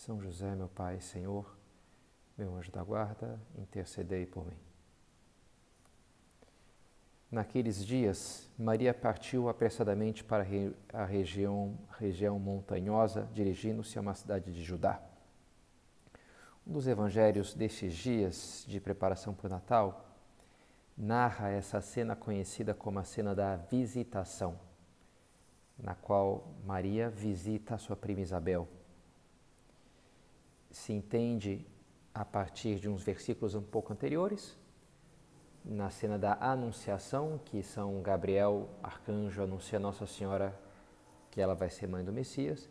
São José, meu Pai, Senhor, meu anjo da guarda, intercedei por mim. Naqueles dias, Maria partiu apressadamente para a região, região montanhosa, dirigindo-se a uma cidade de Judá. Um dos evangelhos destes dias de preparação para o Natal narra essa cena conhecida como a cena da visitação, na qual Maria visita a sua prima Isabel. Se entende a partir de uns versículos um pouco anteriores, na cena da Anunciação, que São Gabriel, arcanjo, anuncia a Nossa Senhora que ela vai ser mãe do Messias,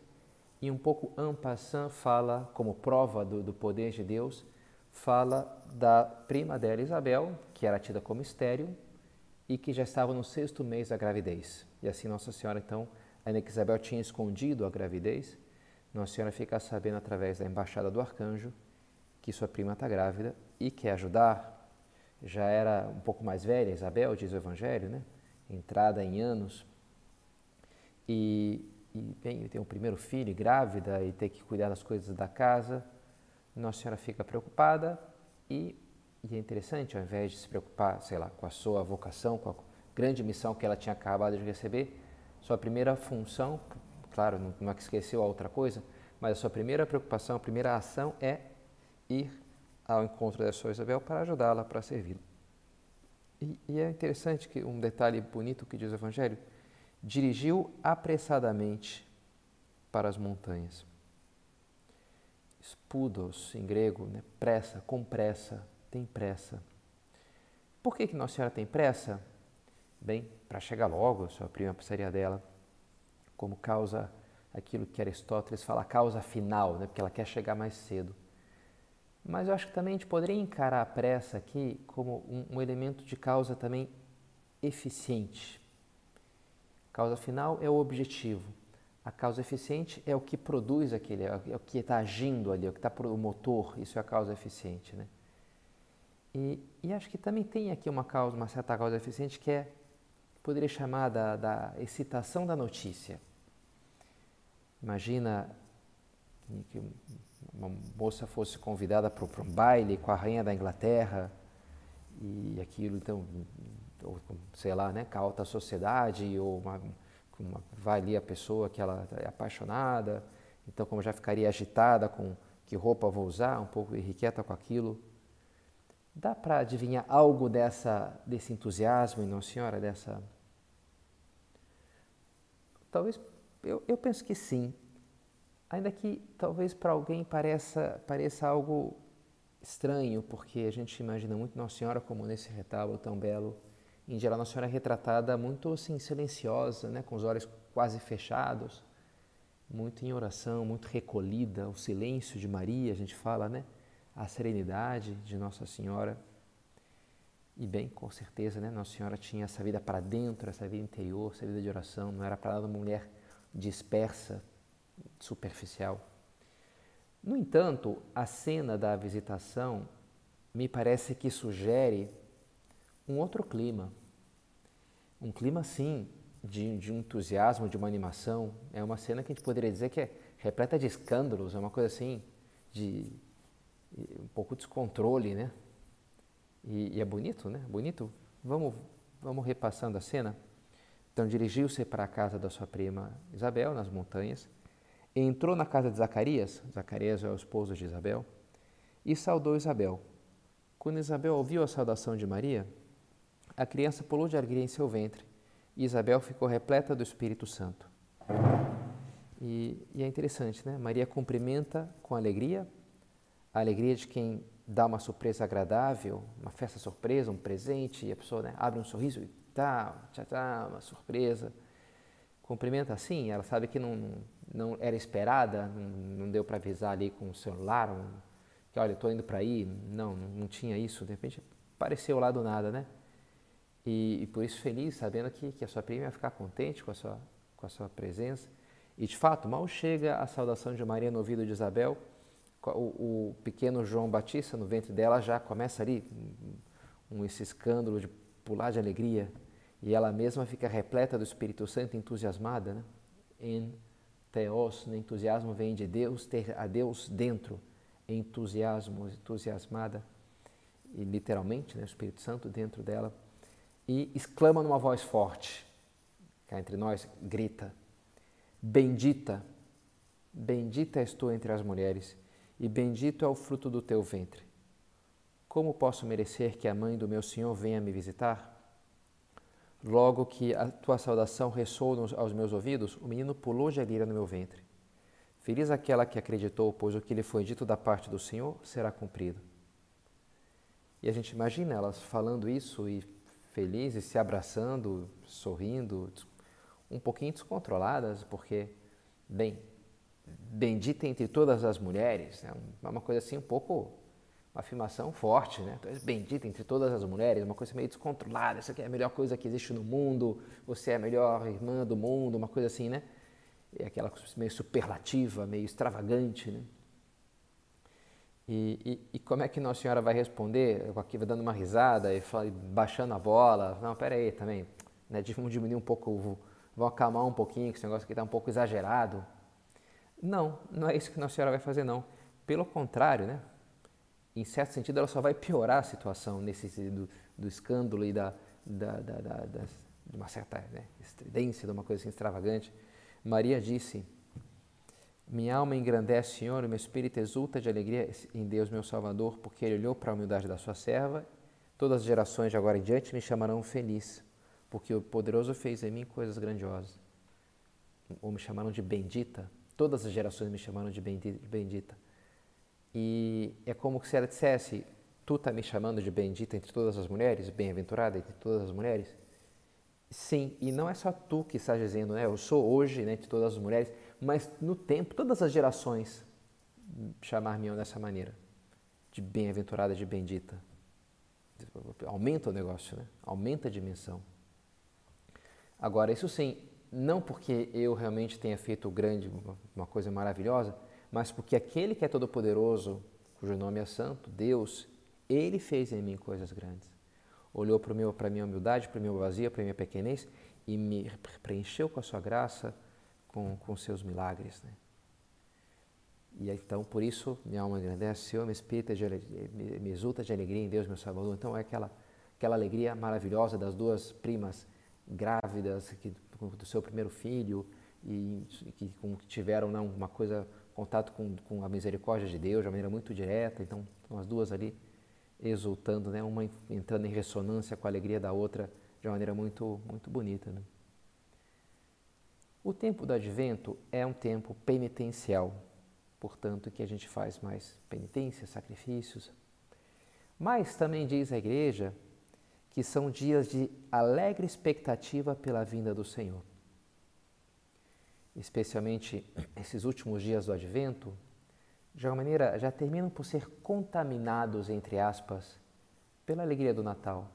e um pouco en passant fala, como prova do, do poder de Deus, fala da prima dela, Isabel, que era tida como estéril e que já estava no sexto mês da gravidez. E assim Nossa Senhora, então, ainda que Isabel tinha escondido a gravidez, Nossa Senhora fica sabendo através da embaixada do arcanjo que sua prima está grávida e quer ajudar. Já era um pouco mais velha, Isabel, diz o Evangelho, né? entrada em anos. E, e bem, tem um primeiro filho, grávida, e tem que cuidar das coisas da casa. Nossa Senhora fica preocupada e, e, é interessante, ao invés de se preocupar, sei lá, com a sua vocação, com a grande missão que ela tinha acabado de receber, sua primeira função, claro, não, não é que esqueceu a outra coisa, mas a sua primeira preocupação, a primeira ação é ir ao encontro da sua Isabel para ajudá-la, para servi-la. E, e, é interessante que um detalhe bonito que diz o Evangelho, dirigiu apressadamente para as montanhas spudos em grego, né? pressa, com pressa, tem pressa. Por que, que Nossa Senhora tem pressa? Bem, para chegar logo, a sua prima precisaria dela, como causa aquilo que Aristóteles fala, causa final, né? porque ela quer chegar mais cedo. Mas eu acho que também a gente poderia encarar a pressa aqui como um, um elemento de causa também eficiente. Causa final é o objetivo. A causa eficiente é o que produz aquele, é o que está agindo ali, é o que está o motor, isso é a causa eficiente, né? E, e, acho que também tem aqui uma causa, uma certa causa eficiente que é, poderia chamar da, da excitação da notícia. Imagina que uma moça fosse convidada para um baile com a rainha da Inglaterra e aquilo, então, ou, sei lá, né, com a alta sociedade ou uma, uma, vai ali a pessoa que ela é apaixonada, então como já ficaria agitada com que roupa vou usar, um pouco irrequieta com aquilo. Dá para adivinhar algo dessa, desse entusiasmo Nossa Senhora, dessa... Talvez, eu, eu penso que sim, ainda que talvez para alguém pareça, pareça algo estranho, porque a gente imagina muito Nossa Senhora como nesse retábulo tão belo, em geral, Nossa Senhora é retratada muito assim, silenciosa, né? com os olhos quase fechados, muito em oração, muito recolhida, o silêncio de Maria, a gente fala, né? A serenidade de Nossa Senhora. E bem, com certeza, né? Nossa Senhora tinha essa vida para dentro, essa vida interior, essa vida de oração, não era para nada uma mulher dispersa, superficial. No entanto, a cena da visitação me parece que sugere um outro clima, um clima assim de, de entusiasmo, de uma animação. É uma cena que a gente poderia dizer que é repleta de escândalos, é uma coisa assim de um pouco descontrole, né? E, e é bonito, né? Bonito. Vamos, vamos repassando a cena. Então dirigiu-se para a casa da sua prima Isabel, nas montanhas, entrou na casa de Zacarias, Zacarias é o esposo de Isabel, e saudou Isabel. Quando Isabel ouviu a saudação de Maria, a criança pulou de alegria em seu ventre e Isabel ficou repleta do Espírito Santo. E, e, é interessante, né? Maria cumprimenta com alegria, a alegria de quem dá uma surpresa agradável, uma festa surpresa, um presente, e a pessoa né, abre um sorriso e tá, tchá, tá, uma surpresa. Cumprimenta assim, ela sabe que não, não era esperada, não, não deu para avisar ali com o celular, um, que olha, estou indo para aí, não, não tinha isso, de repente apareceu lá do nada, né? E, e, por isso feliz, sabendo que, que a sua prima ia ficar contente com a, sua, com a sua presença. E de fato, mal chega a saudação de Maria no ouvido de Isabel, o, o pequeno João Batista no ventre dela já começa ali um, esse escândalo de pular de alegria e ela mesma fica repleta do Espírito Santo, entusiasmada, né? Em teos, no entusiasmo vem de Deus, ter a Deus dentro, entusiasmo, entusiasmada, e literalmente, né, o Espírito Santo dentro dela, e exclama numa voz forte, cá entre nós, grita: Bendita, bendita és tu entre as mulheres, e bendito é o fruto do teu ventre. Como posso merecer que a mãe do meu Senhor venha me visitar? Logo que a tua saudação ressoou aos meus ouvidos, o menino pulou de alegria no meu ventre. Feliz aquela que acreditou, pois o que lhe foi dito da parte do Senhor será cumprido. E a gente imagina elas falando isso e felizes, se abraçando, sorrindo, um pouquinho descontroladas, porque, bem, bendita entre todas as mulheres, é uma coisa assim um pouco uma afirmação forte, né? Tu és bendita entre todas as mulheres, uma coisa meio descontrolada, essa aqui é a melhor coisa que existe no mundo, você é a melhor irmã do mundo, uma coisa assim, né? É aquela coisa meio superlativa, meio extravagante, né? E, e, e, como é que Nossa Senhora vai responder? Aqui dando uma risada e baixando a bola. Não, pera aí também, né? Vamos diminuir um pouco, vamos acalmar um pouquinho, que esse negócio aqui está um pouco exagerado. Não, não é isso que Nossa Senhora vai fazer, não. Pelo contrário, né? Em certo sentido, ela só vai piorar a situação nesse do, do escândalo e da, da, da, da, de uma certa né, estridência, de uma coisa assim extravagante. Maria disse: Minha alma engrandece, Senhor, e meu espírito exulta de alegria em Deus, meu Salvador, porque Ele olhou para a humildade da sua serva. Todas as gerações de agora em diante me chamarão feliz, porque o poderoso fez em mim coisas grandiosas. Ou me chamaram de bendita. Todas as gerações me chamaram de bendita. E é como se ela dissesse: Tu está me chamando de bendita entre todas as mulheres, bem-aventurada entre todas as mulheres? Sim, e não é só tu que estás dizendo, né? Eu sou hoje né, entre todas as mulheres, mas no tempo, todas as gerações chamar-me dessa maneira, de bem-aventurada, de bendita. Aumenta o negócio, né? Aumenta a dimensão. Agora, isso sim, não porque eu realmente tenha feito grande, uma coisa maravilhosa, mas porque aquele que é todo-poderoso, cujo nome é santo, Deus, ele fez em mim coisas grandes. Olhou para a minha humildade, para a minha vazia, para a minha pequenez e me preencheu com a sua graça, com, com seus milagres. Né? E então, por isso, minha alma agradece, Senhor, me, me exulta de alegria em Deus, meu Salvador. Então, é aquela, aquela alegria maravilhosa das duas primas grávidas que, do seu primeiro filho e que, que tiveram não, uma coisa contato com, com a misericórdia de Deus de uma maneira muito direta. Então, as duas ali exultando, né? uma entrando em ressonância com a alegria da outra de uma maneira muito, muito bonita. Né? O tempo do advento é um tempo penitencial, portanto, que a gente faz mais penitência, sacrifícios. Mas também diz a igreja que são dias de alegre expectativa pela vinda do Senhor especialmente esses últimos dias do advento, de alguma maneira já terminam por ser contaminados, entre aspas, pela alegria do Natal.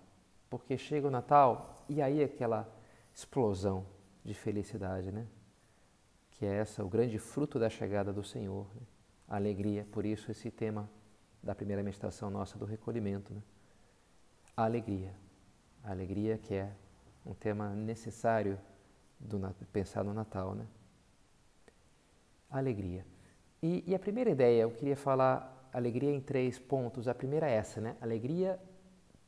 Porque chega o Natal e aí aquela explosão de felicidade, né? Que é essa, o grande fruto da chegada do Senhor. Né? A alegria, por isso esse tema da primeira meditação nossa do recolhimento. Né? A alegria. A alegria que é um tema necessário do pensar no Natal, né? Alegria. E, e, a primeira ideia, eu queria falar alegria em três pontos. A primeira é essa, né? Alegria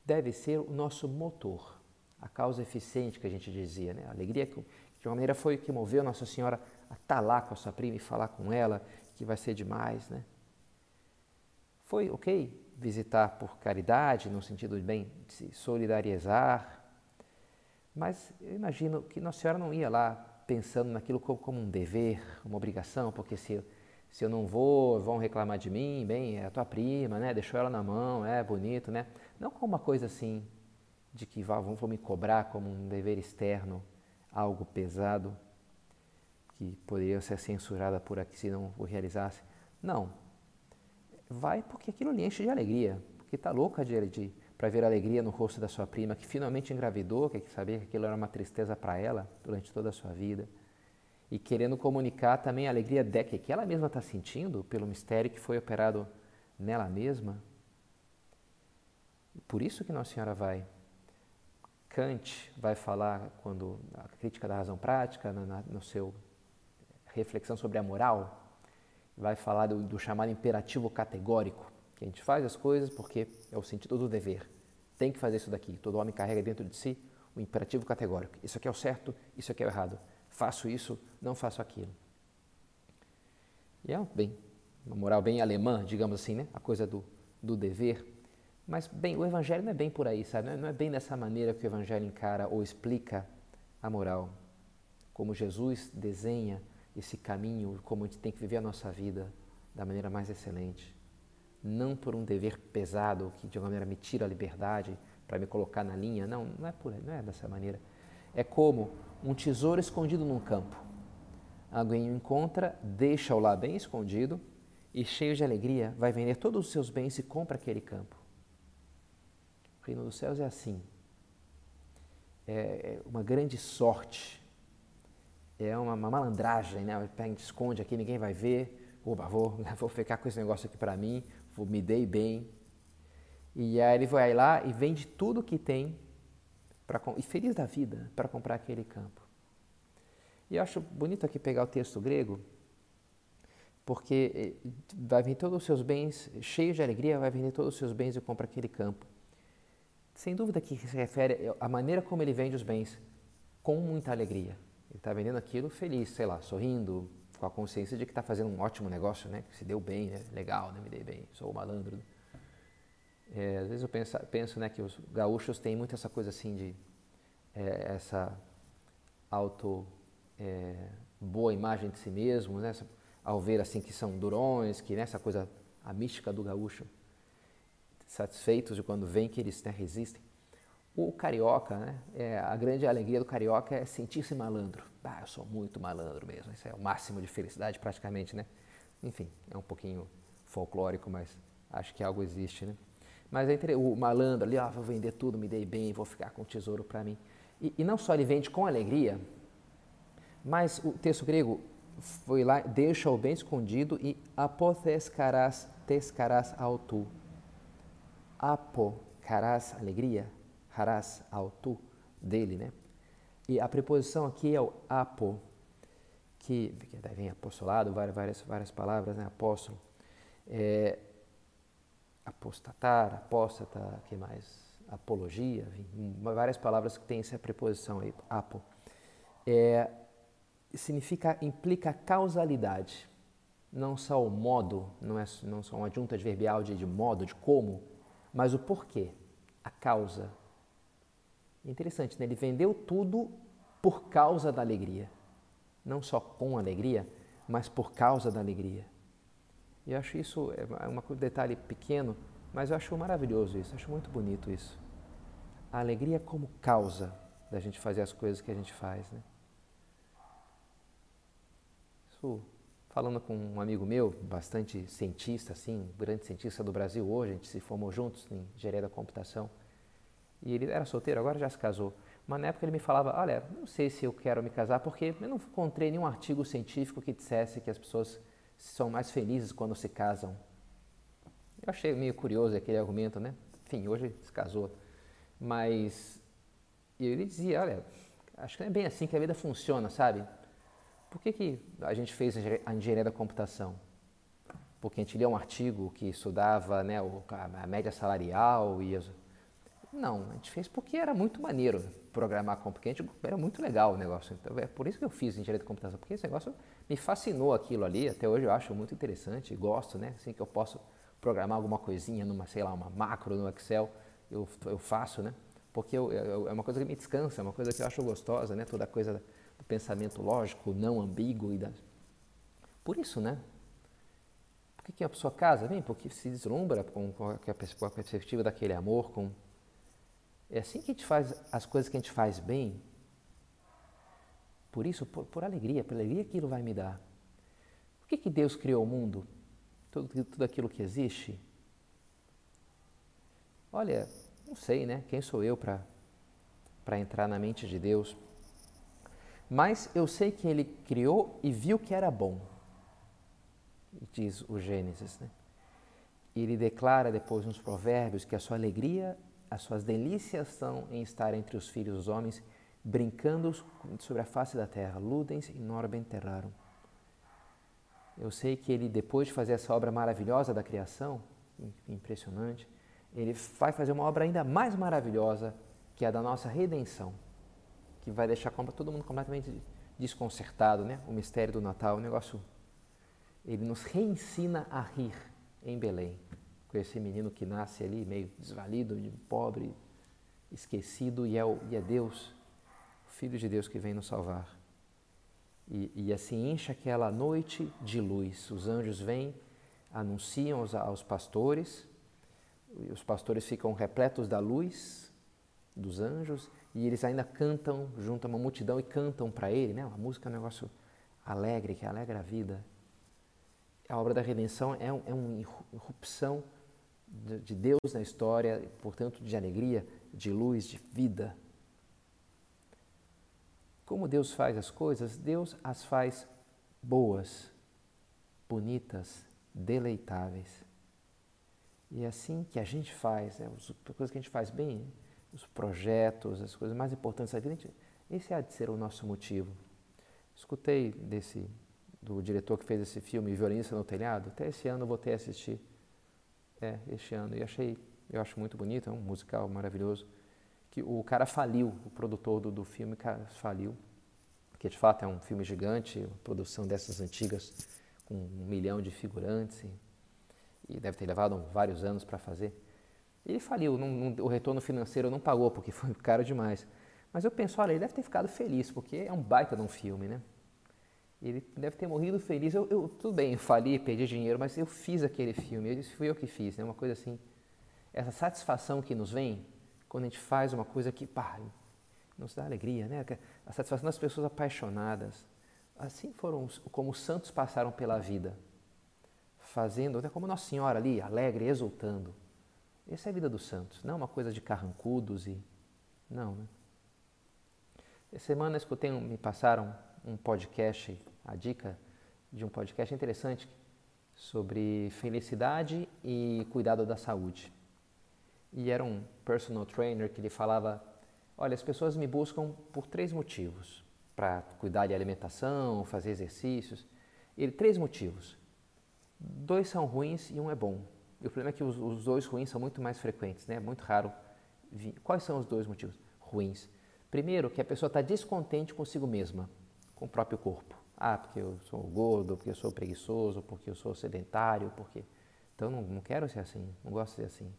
deve ser o nosso motor, a causa eficiente que a gente dizia, né? Alegria que, de uma maneira foi o que moveu Nossa Senhora a estar tá lá com a sua prima e falar com ela, que vai ser demais, né? Foi ok visitar por caridade, no sentido de bem de se solidarizar, mas eu imagino que Nossa Senhora não ia lá pensando naquilo como, um dever, uma obrigação, porque se, se eu não vou, vão reclamar de mim, bem, é a tua prima, né? Deixou ela na mão, é bonito, né? Não como uma coisa assim de que vão, vão me cobrar como um dever externo, algo pesado. que poderia ser censurada por aqui se não o realizasse. Não. Vai porque aquilo lhe enche de alegria, porque está louca de, de para ver a alegria no rosto da sua prima, que finalmente engravidou, que sabia que aquilo era uma tristeza para ela durante toda a sua vida, e querendo comunicar também a alegria de, que ela mesma está sentindo pelo mistério que foi operado nela mesma. Por isso que Nossa Senhora vai. Kant vai falar, quando a crítica da razão prática, na, no seu reflexão sobre a moral, vai falar do, do chamado imperativo categórico, a gente faz as coisas porque é o sentido do dever. Tem que fazer isso daqui. Todo homem carrega dentro de si o imperativo categórico. Isso aqui é o certo, isso aqui é o errado. Faço isso, não faço aquilo. E é, bem, uma moral bem alemã, digamos assim, né? A coisa do, do dever. Mas, bem, o Evangelho não é bem por aí, sabe? Não é bem dessa maneira que o Evangelho encara ou explica a moral. Como Jesus desenha esse caminho, como a gente tem que viver a nossa vida da maneira mais excelente não por um dever pesado que de alguma maneira me tira a liberdade para me colocar na linha, não, não é por não é dessa maneira. É como um tesouro escondido num campo. Alguém o encontra, deixa-o lá bem escondido e cheio de alegria vai vender todos os seus bens e compra aquele campo. O reino dos céus é assim. É, é uma grande sorte. É uma, uma malandragem, né? Esconde aqui, ninguém vai ver. Oba, vou, vou ficar com esse negócio aqui para mim me dei bem. E aí ele vai lá e vende tudo que tem e feliz da vida para comprar aquele campo. E eu acho bonito aqui pegar o texto grego, porque eh, vai vender todos os seus bens, cheio de alegria, vai vender todos os seus bens e compra aquele campo. Sem dúvida que se refere à maneira como ele vende os bens, com muita alegria. Ele está vendendo aquilo feliz, sei lá, sorrindo, com a consciência de que está fazendo um ótimo negócio, né? Que se deu bem, né? Legal, né? Me dei bem, sou malandro. É, às vezes eu penso, penso né, que os gaúchos têm muito essa coisa assim de é, essa auto é, boa imagem de si mesmos, né? Ao ver assim que são durões, que nessa né, coisa a mística do gaúcho, satisfeitos de quando veem que eles né, resistem. O carioca, né? É, a grande alegria do carioca é sentir-se malandro. Ah, eu sou muito malandro mesmo. Isso é o máximo de felicidade praticamente, né? Enfim, é um pouquinho folclórico, mas acho que algo existe, né? Mas entre o malandro ali, ó, vou vender tudo, me dei bem, vou ficar com o tesouro para mim. E, e, não só ele vende com alegria, mas o texto grego foi lá, deixa o bem escondido e apotescarás, tescarás ao tu. Apocarás, alegria, harás ao tu, dele, né? E a preposição aqui é o apo, que, daí vem apostolado, várias, várias, palavras, né? Apóstolo. É, apostatar, apóstata, que mais? Apologia, enfim, várias palavras que têm essa preposição aí, apo. É, significa, implica causalidade, não só o modo, não é não só uma adjunta adverbial de, de modo, de como, mas o porquê, a causa, Interessante, né? ele vendeu tudo por causa da alegria. Não só com alegria, mas por causa da alegria. E eu acho isso é um detalhe pequeno, mas eu acho maravilhoso isso, acho muito bonito isso. A alegria como causa da gente fazer as coisas que a gente faz. Né? Isso, falando com um amigo meu, bastante cientista, assim, grande cientista do Brasil hoje, a gente se formou juntos em engenharia da computação. E ele era solteiro, agora já se casou. Mas na época ele me falava: Olha, não sei se eu quero me casar porque eu não encontrei nenhum artigo científico que dissesse que as pessoas são mais felizes quando se casam. Eu achei meio curioso aquele argumento, né? Enfim, hoje se casou. Mas ele dizia: Olha, acho que não é bem assim que a vida funciona, sabe? Por que, que a gente fez a engenharia da computação? Porque a gente lia um artigo que estudava né, a média salarial e as não, a gente fez porque era muito maneiro programar com, porque a gente, era muito legal o negócio. Então, é por isso que eu fiz engenharia de computação, porque esse negócio me fascinou aquilo ali, até hoje eu acho muito interessante, gosto, né? Assim que eu posso programar alguma coisinha numa, sei lá, uma macro no Excel, eu, eu faço, né? Porque eu, eu, é uma coisa que me descansa, é uma coisa que eu acho gostosa, né? Toda a coisa do pensamento lógico, não ambíguo e da... Por isso, né? Por que a pessoa casa? Bem, porque se deslumbra com, com a perspectiva daquele amor, com é assim que a gente faz as coisas que a gente faz bem. por isso, por, por alegria, pela alegria que Ele vai me dar. Por que, que Deus criou o mundo? Tudo, tudo aquilo que existe? Olha, não sei, né? Quem sou eu para entrar na mente de Deus? Mas eu sei que Ele criou e viu que era bom, diz o Gênesis, né? Ele declara depois nos provérbios que a sua alegria, as suas delícias estão em estar entre os filhos dos homens, brincando sobre a face da terra. Ludens in orbe terrarum. Eu sei que ele, depois de fazer essa obra maravilhosa da criação, impressionante, ele vai fazer uma obra ainda mais maravilhosa, que é a da nossa redenção, que vai deixar todo mundo completamente desconcertado, né? O mistério do Natal, o negócio. Ele nos reensina a rir em Belém, com esse menino que nasce ali meio desvalido, pobre, esquecido, e é, o, e é Deus, o Filho de Deus que vem nos salvar. E, e assim enche aquela noite de luz. Os anjos vêm, anunciam aos, aos pastores, os pastores ficam repletos da luz dos anjos e eles ainda cantam junto a uma multidão e cantam para ele, né? A música é um negócio alegre, que alegra a vida a obra da redenção é, um, é uma irrupção de, de Deus na história, portanto, de alegria, de luz, de vida. Como Deus faz as coisas? Deus as faz boas, bonitas, deleitáveis. E é assim que a gente faz, né? as coisas que a gente faz bem, os projetos, as coisas mais importantes da vida, esse há de ser o nosso motivo. Escutei desse do diretor que fez esse filme, Violinista no Telhado, até esse ano eu voltei a assistir. É, este ano. E achei, eu acho muito bonito, é um musical maravilhoso. Que o cara faliu, o produtor do, do filme faliu. Que de fato é um filme gigante, uma produção dessas antigas, com um milhão de figurantes. E, e deve ter levado vários anos para fazer. Ele faliu, não, não, o retorno financeiro não pagou, porque foi caro demais. Mas eu penso, olha, ele deve ter ficado feliz, porque é um baita de um filme, né? Ele deve ter morrido feliz. Eu, eu, tudo bem, eu fali, perdi dinheiro, mas eu fiz aquele filme. Eu fui eu que fiz, né? Uma coisa assim. Essa satisfação que nos vem quando a gente faz uma coisa que, pá, nos dá alegria, né? A satisfação das pessoas apaixonadas. Assim foram como os santos passaram pela vida, fazendo, até como Nossa Senhora ali, alegre, exultando. Essa é a vida dos santos, não é uma coisa de carrancudos e. Não, né? Essa semana escutei, me passaram um podcast, a dica de um podcast interessante sobre felicidade e cuidado da saúde. E era um personal trainer que ele falava: Olha, as pessoas me buscam por três motivos para cuidar de alimentação, fazer exercícios. Ele, três motivos. Dois são ruins e um é bom. E o problema é que os, os dois ruins são muito mais frequentes, né? É muito raro. Quais são os dois motivos ruins? Primeiro, que a pessoa está descontente consigo mesma com o próprio corpo. Ah, porque eu sou gordo, porque eu sou preguiçoso, porque eu sou sedentário, porque. Então não, não quero ser assim, não gosto de ser assim.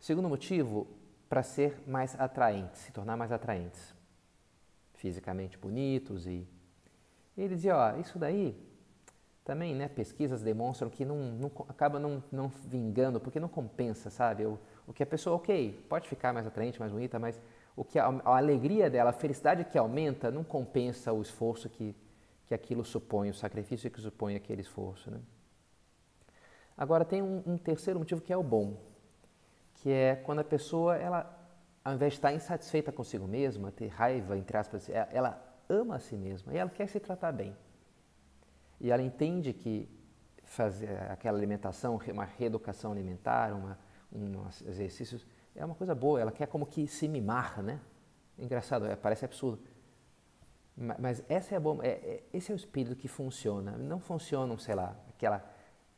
Segundo motivo, para ser mais atraentes, se tornar mais atraentes. Fisicamente bonitos e. ele dizia, ó, isso daí também, né, pesquisas demonstram que não, não acaba não, não vingando, porque não compensa, sabe? O que a pessoa, ok, pode ficar mais atraente, mais bonita, mas o que a, a, alegria dela, a felicidade que aumenta, não compensa o esforço que, que aquilo supõe, o sacrifício que supõe aquele esforço. Né? Agora tem um, um, terceiro motivo que é o bom, que é quando a pessoa, ela, ao invés de estar insatisfeita consigo mesma, ter raiva, entre aspas, é, ela ama a si mesma e ela quer se tratar bem. E ela entende que fazer aquela alimentação, uma reeducação alimentar, uma, um, exercícios, é uma coisa boa, ela quer como que se mimar, né? Engraçado, é, parece absurdo. Mas essa é a bom, é, é, esse é o espírito que funciona. Não funcionam, sei lá, aquela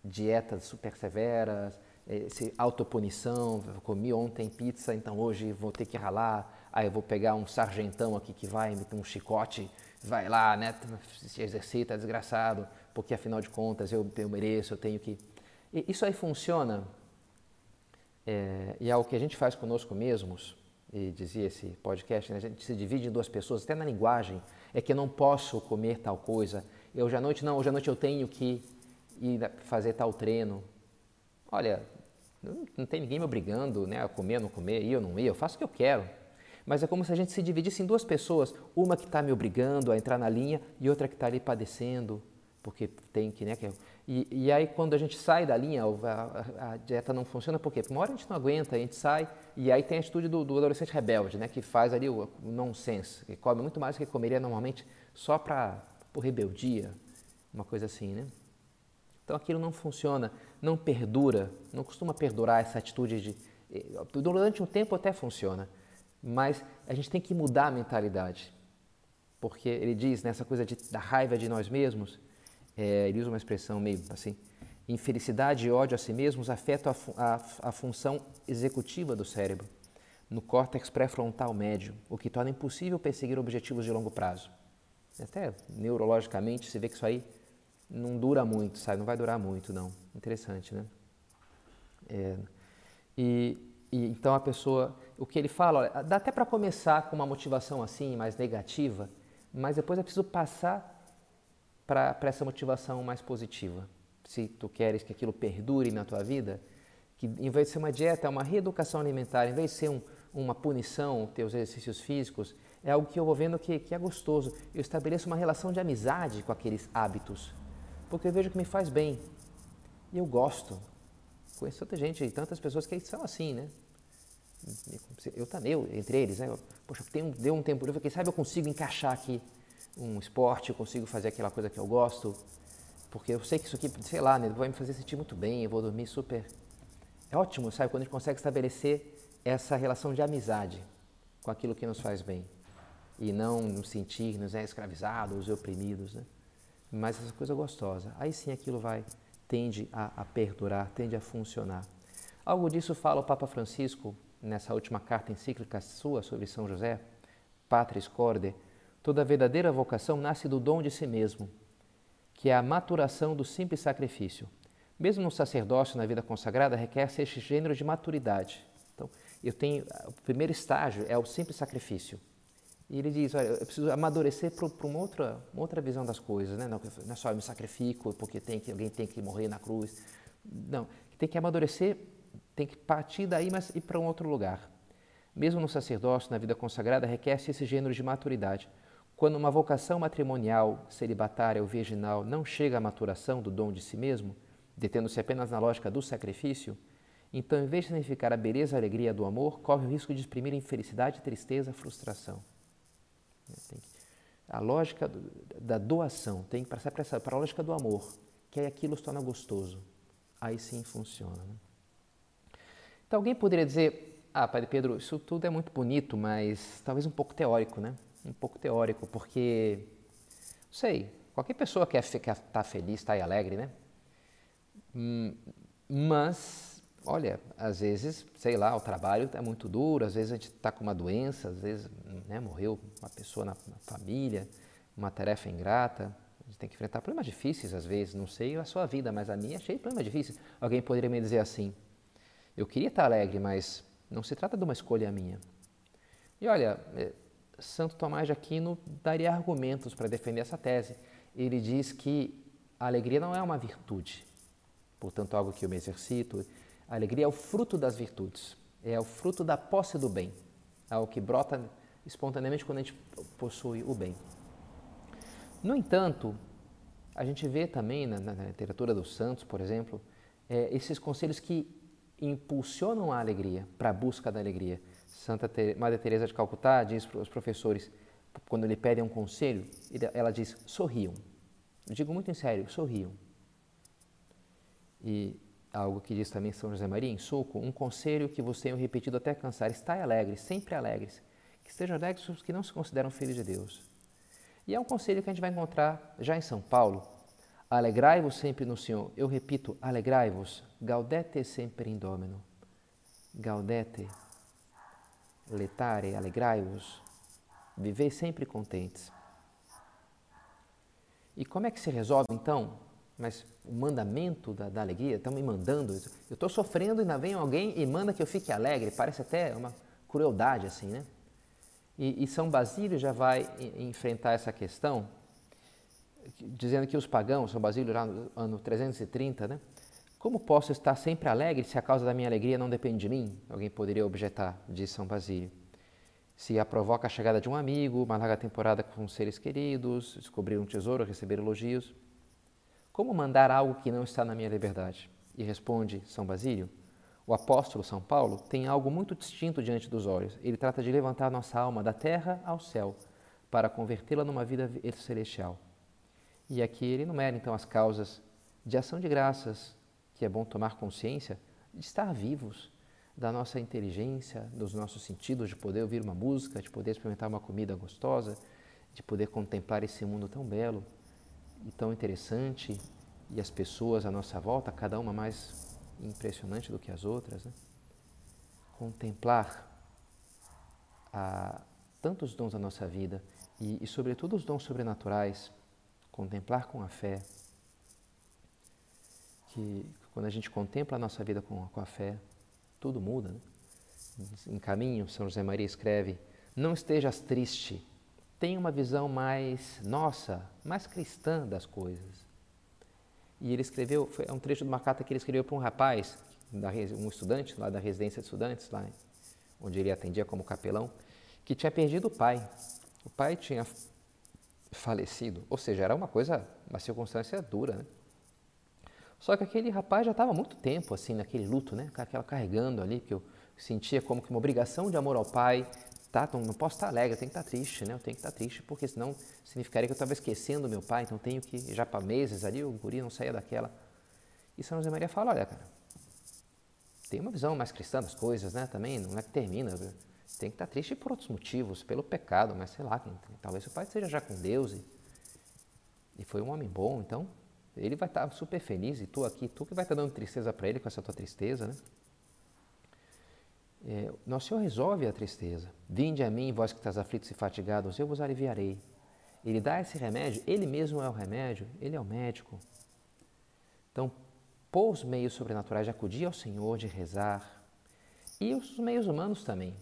dietas super severas, esse autopunição, comi ontem pizza, então hoje vou ter que ralar, aí eu vou pegar um sargentão aqui que vai, me um chicote, vai lá, né, se exercita, desgraçado, porque afinal de contas eu, eu mereço, eu tenho que... E isso aí funciona é, e é o que a gente faz conosco mesmos, e dizia esse podcast, né? a gente se divide em duas pessoas, até na linguagem, é que eu não posso comer tal coisa, eu hoje à noite não, hoje à noite eu tenho que ir fazer tal treino. Olha, não, tem ninguém me obrigando né, a comer ou não comer, ir ou não ir, eu faço o que eu quero. mas é como se a gente se dividisse em duas pessoas, uma que está me obrigando a entrar na linha e outra que está ali padecendo, porque tem que, né? Que, é e, e, aí quando a gente sai da linha, a, a, dieta não funciona, por quê? Uma hora a gente não aguenta, a gente sai, e aí tem a atitude do, do adolescente rebelde, né? Que faz ali o, o nonsense, que come muito mais do que comeria normalmente só para por rebeldia, uma coisa assim, né? Então aquilo não funciona, não perdura, não costuma perdurar essa atitude de. Eh, durante um tempo até funciona, mas a gente tem que mudar a mentalidade. Porque ele diz nessa coisa de, da raiva de nós mesmos, é, ele usa uma expressão meio assim: infelicidade e ódio a si mesmos afetam a, a, a função executiva do cérebro, no córtex pré-frontal médio, o que torna impossível perseguir objetivos de longo prazo. Até neurologicamente se vê que isso aí não dura muito, sabe? Não vai durar muito, não. Interessante, né? É, e, e, então a pessoa, o que ele fala, olha, dá até para começar com uma motivação assim, mais negativa, mas depois é preciso passar para essa motivação mais positiva. Se tu queres que aquilo perdure na tua vida, que em vez de ser uma dieta, é uma reeducação alimentar, em vez de ser um, uma punição, teus exercícios físicos, é algo que eu vou vendo que, que é gostoso. Eu estabeleço uma relação de amizade com aqueles hábitos porque eu vejo que me faz bem. E eu gosto. Conheço tanta gente, tantas pessoas que são assim, né? Eu também, eu, entre eles, né? Eu, poxa, tem deu um tempo livre, quem sabe eu consigo encaixar aqui um esporte, eu consigo fazer aquela coisa que eu gosto, porque eu sei que isso aqui, sei lá, né, vai me fazer sentir muito bem, eu vou dormir super. É ótimo, sabe, quando a gente consegue estabelecer essa relação de amizade com aquilo que nos faz bem e não nos sentir-nos né, escravizados e oprimidos, né? mas essa coisa gostosa. Aí sim aquilo vai, tende a, a perdurar, tende a funcionar. Algo disso fala o Papa Francisco nessa última carta encíclica sua sobre São José, Patris Corde, toda verdadeira vocação nasce do dom de si mesmo, que é a maturação do simples sacrifício. Mesmo no sacerdócio, na vida consagrada, requer-se este gênero de maturidade. Então, eu tenho, o primeiro estágio é o simples sacrifício. E ele diz, olha, eu preciso amadurecer para uma outra, uma outra visão das coisas, né? Não, não é só eu me sacrifico porque tem que, alguém tem que morrer na cruz. Não, tem que amadurecer, tem que partir daí, mas ir para um outro lugar. Mesmo no sacerdócio, na vida consagrada, requer-se esse gênero de maturidade. Quando uma vocação matrimonial, celibatária ou virginal não chega à maturação do dom de si mesmo, detendo-se apenas na lógica do sacrifício, então, em vez de significar a beleza e a alegria do amor, corre o risco de exprimir infelicidade, tristeza, frustração. Que, a lógica da doação tem que passar para a lógica do amor, que aí aquilo se torna gostoso. Aí sim funciona. Né? Então alguém poderia dizer, ah, Padre Pedro, isso tudo é muito bonito, mas talvez um pouco teórico, né? Um pouco teórico, porque, não sei, qualquer pessoa quer estar tá feliz, está alegre, né? Hum, mas olha, às vezes, sei lá, o trabalho é muito duro, às vezes a gente está com uma doença, às vezes né, morreu uma pessoa na, na, família, uma tarefa ingrata, a gente tem que enfrentar problemas difíceis às vezes, não sei a sua vida, mas a minha é cheia de problemas difíceis. Alguém poderia me dizer assim, eu queria estar alegre, mas não se trata de uma escolha minha. E olha, é, Santo Tomás de Aquino daria argumentos para defender essa tese. Ele diz que a alegria não é uma virtude, portanto, algo que eu me exercito, a alegria é o fruto das virtudes, é o fruto da posse do bem, é o que brota espontaneamente quando a gente possui o bem. No entanto, a gente vê também na, na literatura dos santos, por exemplo, é, esses conselhos que impulsionam a alegria, para a busca da alegria. Santa Madre Teresa de Calcutá diz para os professores, quando lhe pedem um conselho, ela diz, sorriam. Eu digo muito em sério, sorriam. E algo que diz também São José Maria em Suco, um conselho que vos tenho repetido até cansar, estai alegres, sempre alegres, que estejam alegres os que não se consideram filhos de Deus. E é um conselho que a gente vai encontrar já em São Paulo, alegrai-vos sempre no Senhor. Eu repito, alegrai-vos, gaudete sempre in Domino. Gaudete, letare, alegrai-vos, vivei sempre contentes. E como é que se resolve então mas o mandamento da, da alegria, estão me mandando. Eu estou sofrendo e ainda vem alguém e manda que eu fique alegre. Parece até uma crueldade assim, né? E, e São Basílio já vai enfrentar essa questão, dizendo que os pagãos, São Basílio já no ano 330, né? Como posso estar sempre alegre se a causa da minha alegria não depende de mim? Alguém poderia objetar, diz São Basílio. se a provoca a chegada de um amigo, uma larga temporada com seres queridos, descobrir um tesouro, receber elogios. Como mandar algo que não está na minha liberdade? E responde São Basílio, o apóstolo São Paulo tem algo muito distinto diante dos olhos. Ele trata de levantar nossa alma da terra ao céu para convertê-la numa vida celestial. E aqui ele enumera então as causas de ação de graças, que é bom tomar consciência de estar vivos, da nossa inteligência, dos nossos sentidos, de poder ouvir uma música, de poder experimentar uma comida gostosa, de poder contemplar esse mundo tão belo e tão interessante e as pessoas à nossa volta, cada uma mais impressionante do que as outras. Né? Contemplar a, tantos dons da nossa vida e, e, sobretudo, os dons sobrenaturais. Contemplar com a fé. Que quando a gente contempla a nossa vida com, com a fé, tudo muda. Né? Em caminho, São José Maria escreve: Não estejas triste, tenha uma visão mais nossa, mais cristã das coisas. E ele escreveu, foi um trecho de uma carta que ele escreveu para um rapaz, um estudante lá da residência de estudantes, lá onde ele atendia como capelão, que tinha perdido o pai. O pai tinha falecido, ou seja, era uma coisa, uma circunstância dura, né? Só que aquele rapaz já estava muito tempo assim naquele luto, né? Aquela carregando ali, que eu sentia como que uma obrigação de amor ao pai. Tá, então não posso estar alegre, eu tenho que estar triste, né? Eu tenho que estar triste, porque senão significaria que eu estava esquecendo meu pai, então tenho que, já para meses ali, o guri não saía daquela. E São José Maria fala, olha, cara, tem uma visão mais cristã das coisas, né? Também não é que termina, tem que estar triste por outros motivos, pelo pecado, mas sei lá, talvez o pai esteja já com Deus e, e foi um homem bom, então ele vai estar super feliz e tu aqui, tu que vai estar dando tristeza para ele com essa tua tristeza, né? É, Nosso Senhor resolve a tristeza. Vinde a mim, vós que estás aflitos e fatigados, eu vos aliviarei. Ele dá esse remédio, ele mesmo é o remédio, ele é o médico. Então, por os meios sobrenaturais de acudir ao Senhor, de rezar, e os meios humanos também.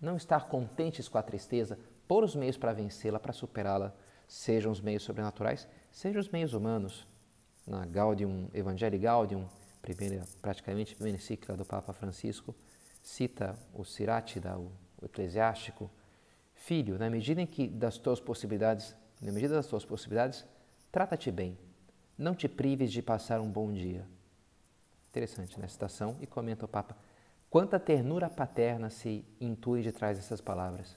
Não estar contentes com a tristeza, por os meios para vencê-la, para superá-la, sejam os meios sobrenaturais, sejam os meios humanos na Gaudium, Evangelii Gaudium, primeira, praticamente primeira encíclica do Papa Francisco, cita o Sirátida, o, o eclesiástico, filho, na medida em que das tuas possibilidades, na medida das tuas possibilidades, trata-te bem, não te prives de passar um bom dia. Interessante, né? Citação e comenta o Papa. Quanta ternura paterna se intui de trás dessas palavras.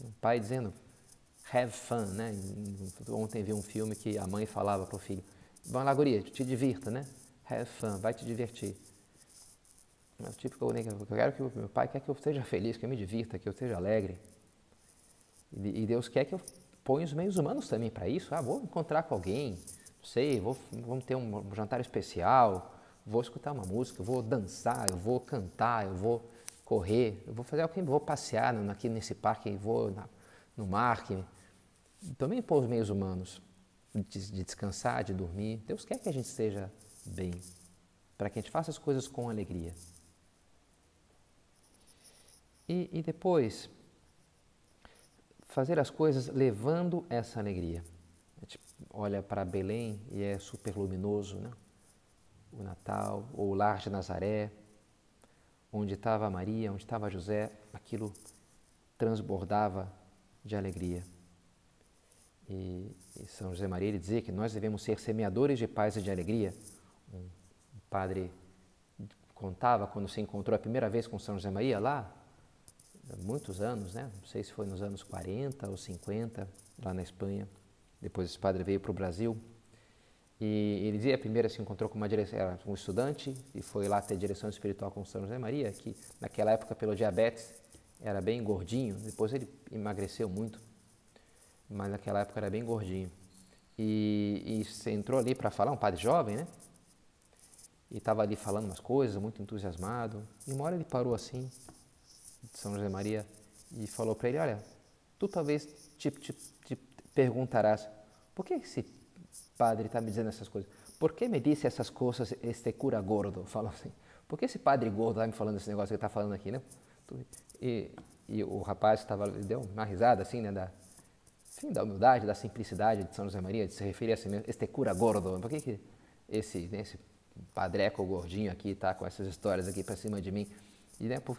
Um pai dizendo, have fun, né? Ontem vi um filme que a mãe falava para o filho, Vamos lá, guria, te divirta, né? Have fun, vai te divertir. É o típico, eu quero que meu pai quer que eu seja feliz, que eu me divirta, que eu seja alegre. E Deus quer que eu ponha os meios humanos também para isso. Ah, vou encontrar com alguém, não sei, vou, vamos ter um jantar especial, vou escutar uma música, vou dançar, eu vou cantar, eu vou correr, eu vou fazer algo, vou passear aqui nesse parque, vou na, no mar. Também pôr os meios humanos de, de descansar, de dormir. Deus quer que a gente esteja bem, para que a gente faça as coisas com alegria. E, e, depois, fazer as coisas levando essa alegria. A gente olha para Belém e é super luminoso, né? O Natal, ou o Lar de Nazaré, onde estava Maria, onde estava José, aquilo transbordava de alegria. E, e São José Maria ele dizia que nós devemos ser semeadores de paz e de alegria. Um, padre contava quando se encontrou a primeira vez com São José Maria lá, muitos anos, né? não sei se foi nos anos 40 ou 50, lá na Espanha. Depois esse padre veio para o Brasil. E ele dizia, a primeira se encontrou com uma direção, era um estudante e foi lá ter direção espiritual com São José Maria, que naquela época, pelo diabetes, era bem gordinho. Depois ele emagreceu muito mas naquela época era bem gordinho. E, e você entrou ali para falar, um padre jovem, né? E estava ali falando umas coisas, muito entusiasmado. E uma hora ele parou assim, de São José Maria, e falou para ele: Olha, tu talvez te, te, te perguntarás, por que esse padre está me dizendo essas coisas? Por que me disse essas coisas este cura gordo? Fala assim. Por que esse padre gordo está me falando esse negócio que ele está falando aqui, né? E, e o rapaz estava, deu uma risada assim, né? Da, da humildade, da simplicidade de São José Maria, de se referir a si mesmo, este cura gordo, por que, que esse, né, esse padreco gordinho aqui está com essas histórias aqui para cima de mim? E, né, por,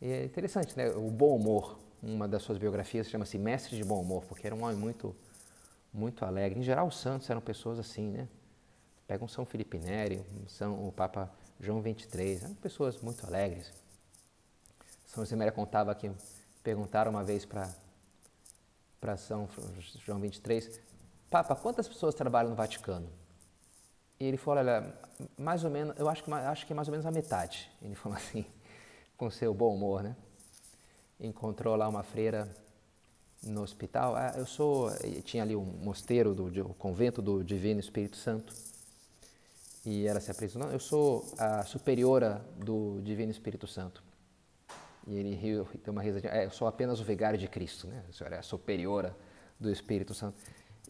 é interessante, né, o bom humor, uma das suas biografias chama-se Mestre de Bom Humor, porque era um homem muito, muito alegre. Em geral, os santos eram pessoas assim, né? Pega um São Felipe Neri, um São, o Papa João XXIII, eram pessoas muito alegres. São José Maria contava que perguntaram uma vez para São João XXIII, Papa, quantas pessoas trabalham no Vaticano? E ele falou, olha, mais ou menos, eu acho que, acho que mais ou menos a metade. Ele falou assim, com seu bom humor, né? Encontrou lá uma freira no hospital. Ah, eu sou, tinha ali um mosteiro, do, o convento do Divino Espírito Santo. E ela se apresentou, eu sou a superiora do Divino Espírito Santo. E ele riu, deu uma risadinha, é, eu sou apenas o vigário de Cristo, né? A senhora é a superiora do Espírito Santo.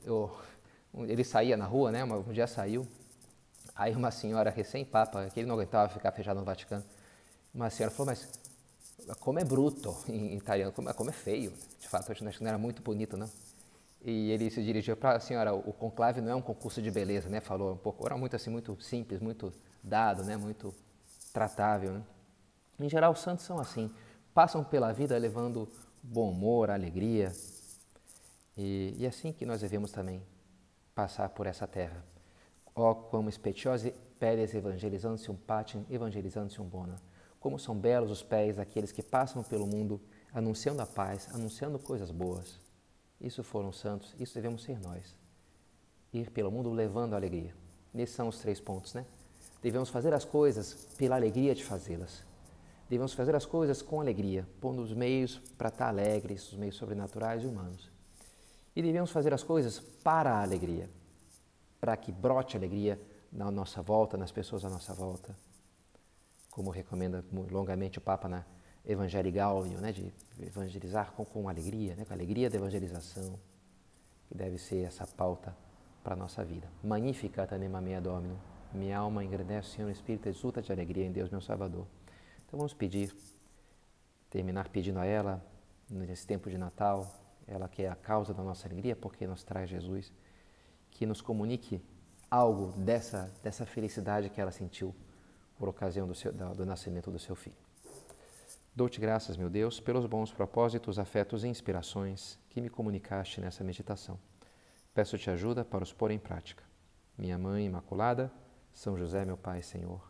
Eu, ele saía na rua, né? Um dia saiu, Aí uma senhora recém-papa, que ele não aguentava ficar fechado no Vaticano, uma senhora falou, mas como é bruto em italiano, como, como é feio. De fato, acho que não era muito bonito, não. E ele se dirigiu para a senhora, o conclave não é um concurso de beleza, né? Falou um pouco, era muito assim, muito simples, muito dado, né? Muito tratável, né? Em geral, os santos são assim, passam pela vida levando bom humor, alegria. E, é assim que nós devemos também passar por essa terra. Ó, como peres evangelizando-se um patin, evangelizando-se um bona. Como são belos os pés daqueles que passam pelo mundo anunciando a paz, anunciando coisas boas. Isso foram santos, isso devemos ser nós. Ir pelo mundo levando a alegria. Nesses são os três pontos, né? Devemos fazer as coisas pela alegria de fazê-las. Devemos fazer as coisas com alegria, pondo os meios para estar alegres, os meios sobrenaturais e humanos. E devemos fazer as coisas para a alegria para que brote alegria na nossa volta, nas pessoas à nossa volta. Como recomenda longamente o Papa na Evangelii Gaudium, né, de evangelizar com, com alegria, né, com a alegria da evangelização, que deve ser essa pauta para a nossa vida. Magnificat anima mea Domino, minha alma engrandece o Senhor, Espírito exulta de alegria em Deus, meu Salvador. Então vamos pedir, terminar pedindo a ela, nesse tempo de Natal, ela que é a causa da nossa alegria, porque nos traz Jesus, que nos comunique algo dessa, dessa felicidade que ela sentiu por ocasião do, seu, do nascimento do seu filho. Dou-te graças, meu Deus, pelos bons propósitos, afetos e inspirações que me comunicaste nessa meditação. Peço-te ajuda para os pôr em prática. Minha Mãe Imaculada, São José, meu Pai e Senhor,